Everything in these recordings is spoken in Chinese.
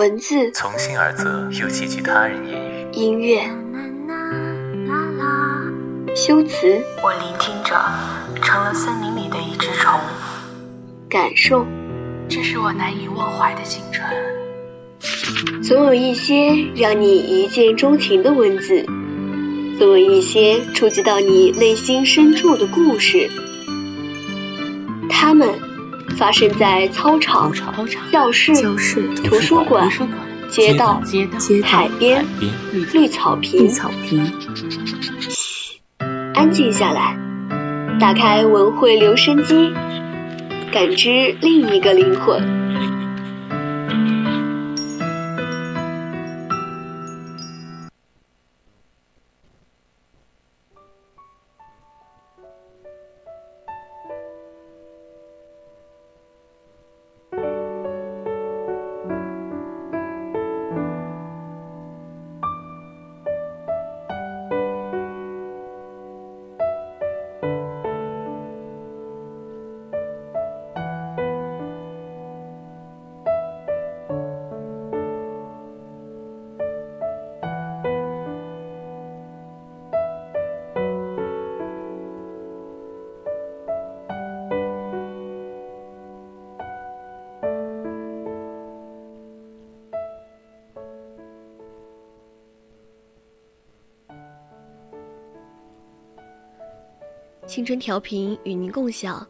文字从心而泽，又寄居他人言语。音乐修辞我聆听着，成了森林里的一只虫。感受，这是我难以忘怀的青春。总有一些让你一见钟情的文字，总有一些触及到你内心深处的故事。它们发生在操场、教室、图书馆、街道、海边、绿草坪。嘘，安静下来，打开文汇留声机，感知另一个灵魂。青春调频与您共享，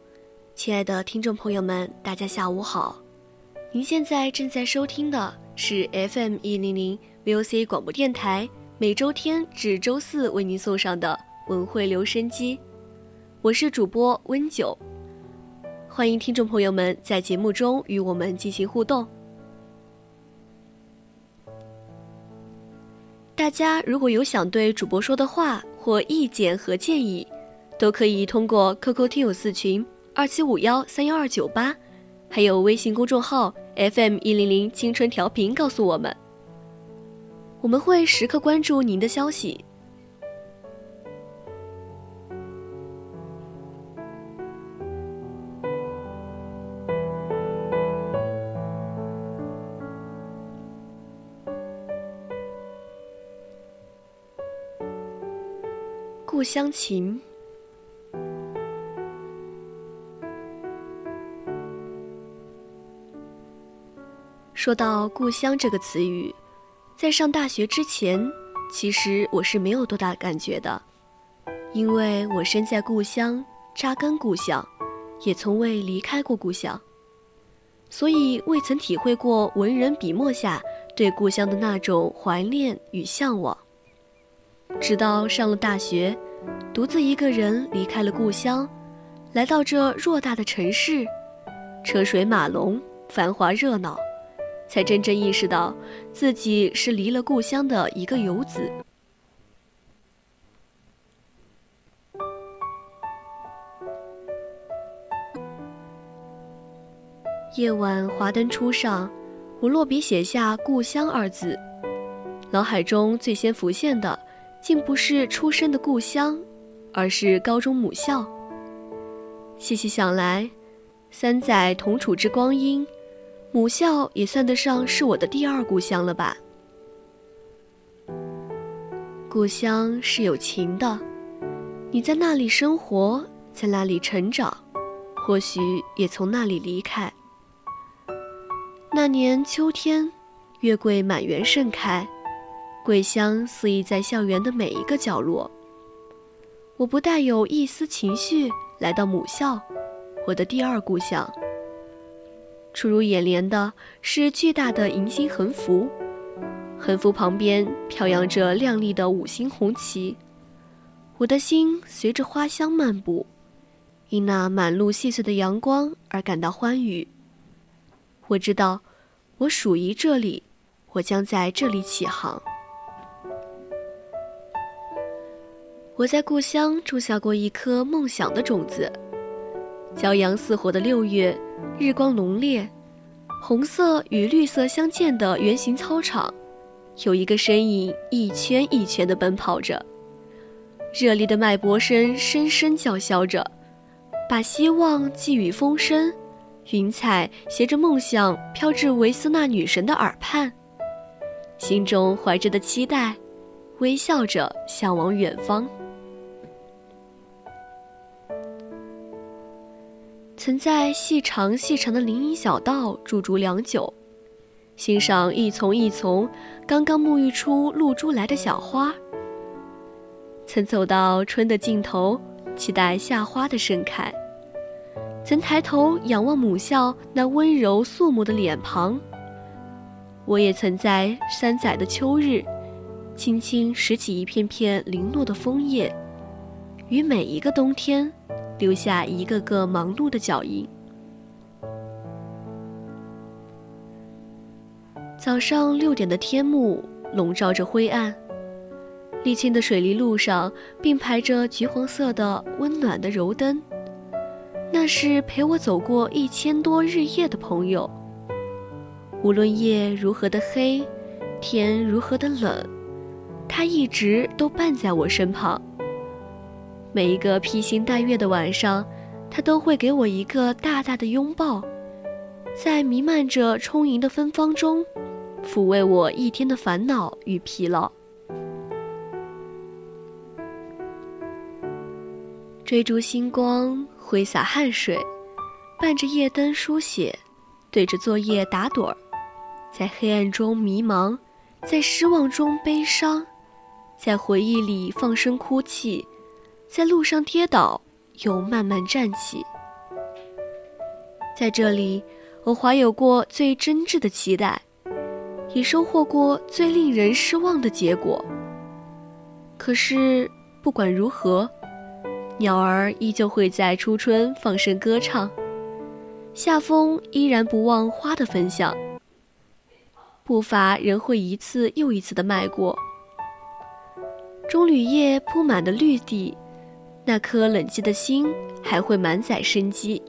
亲爱的听众朋友们，大家下午好。您现在正在收听的是 FM 一零零 VOC 广播电台，每周天至周四为您送上的文汇留声机。我是主播温九，欢迎听众朋友们在节目中与我们进行互动。大家如果有想对主播说的话或意见和建议，都可以通过 QQ 听友四群二七五幺三幺二九八，还有微信公众号 FM 一零零青春调频告诉我们，我们会时刻关注您的消息。故乡情。说到故乡这个词语，在上大学之前，其实我是没有多大感觉的，因为我身在故乡，扎根故乡，也从未离开过故乡，所以未曾体会过文人笔墨下对故乡的那种怀念与向往。直到上了大学，独自一个人离开了故乡，来到这偌大的城市，车水马龙，繁华热闹。才真正意识到自己是离了故乡的一个游子。夜晚华灯初上，我落笔写下“故乡”二字，脑海中最先浮现的，竟不是出生的故乡，而是高中母校。细细想来，三载同处之光阴。母校也算得上是我的第二故乡了吧？故乡是有情的，你在那里生活，在那里成长，或许也从那里离开。那年秋天，月桂满园盛开，桂香肆意在校园的每一个角落。我不带有一丝情绪来到母校，我的第二故乡。出入眼帘的是巨大的银星横幅，横幅旁边飘扬着亮丽的五星红旗。我的心随着花香漫步，因那满路细碎的阳光而感到欢愉。我知道，我属于这里，我将在这里起航。我在故乡种下过一颗梦想的种子。骄阳似火的六月。日光浓烈，红色与绿色相间的圆形操场，有一个身影一圈一圈地奔跑着，热烈的脉搏声声声叫嚣着，把希望寄予风声。云彩携着梦想飘至维斯纳女神的耳畔，心中怀着的期待，微笑着向往远方。曾在细长细长的林荫小道驻足良久，欣赏一丛一丛刚刚沐浴出露珠来的小花。曾走到春的尽头，期待夏花的盛开。曾抬头仰望母校那温柔肃穆的脸庞。我也曾在三载的秋日，轻轻拾起一片片零落的枫叶，于每一个冬天。留下一个个忙碌的脚印。早上六点的天幕笼罩着灰暗，沥青的水泥路上并排着橘黄色的温暖的柔灯，那是陪我走过一千多日夜的朋友。无论夜如何的黑，天如何的冷，他一直都伴在我身旁。每一个披星戴月的晚上，他都会给我一个大大的拥抱，在弥漫着充盈的芬芳中，抚慰我一天的烦恼与疲劳。追逐星光，挥洒汗水，伴着夜灯书写，对着作业打盹儿，在黑暗中迷茫，在失望中悲伤，在回忆里放声哭泣。在路上跌倒，又慢慢站起。在这里，我怀有过最真挚的期待，也收获过最令人失望的结果。可是，不管如何，鸟儿依旧会在初春放声歌唱，夏风依然不忘花的分享，步伐仍会一次又一次的迈过棕榈叶铺满的绿地。那颗冷寂的心还会满载生机。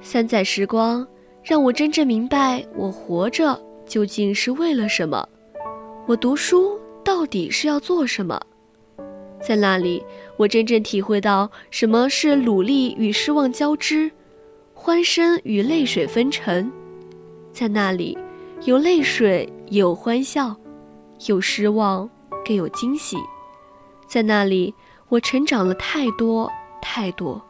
三载时光让我真正明白，我活着究竟是为了什么？我读书到底是要做什么？在那里，我真正体会到什么是努力与失望交织，欢声与泪水分成。在那里，有泪水，也有欢笑；有失望，更有惊喜。在那里，我成长了太多太多，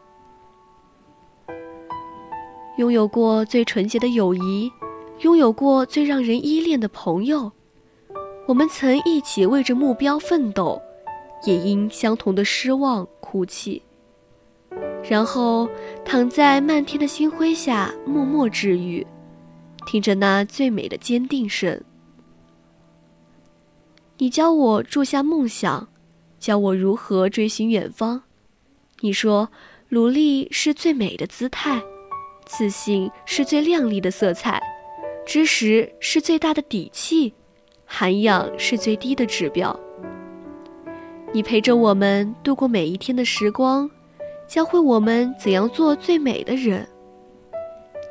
拥有过最纯洁的友谊，拥有过最让人依恋的朋友。我们曾一起为着目标奋斗，也因相同的失望哭泣，然后躺在漫天的星辉下默默治愈，听着那最美的坚定声。你教我住下梦想。教我如何追寻远方。你说，努力是最美的姿态，自信是最亮丽的色彩，知识是最大的底气，涵养是最低的指标。你陪着我们度过每一天的时光，教会我们怎样做最美的人。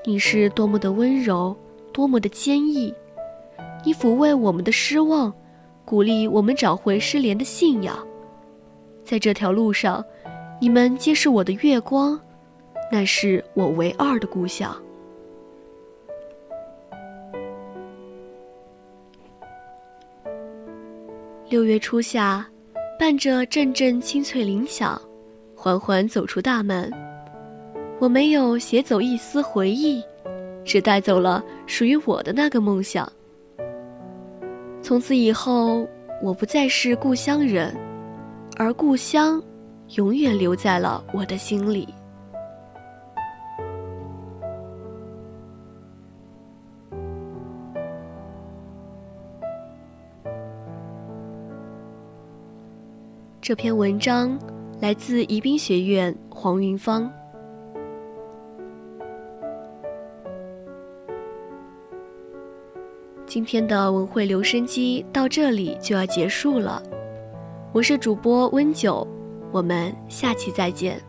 你是多么的温柔，多么的坚毅。你抚慰我们的失望，鼓励我们找回失联的信仰。在这条路上，你们皆是我的月光，那是我唯二的故乡。六月初夏，伴着阵阵清脆铃响，缓缓走出大门。我没有携走一丝回忆，只带走了属于我的那个梦想。从此以后，我不再是故乡人。而故乡，永远留在了我的心里。这篇文章来自宜宾学院黄云芳。今天的文汇留声机到这里就要结束了。我是主播温九，我们下期再见。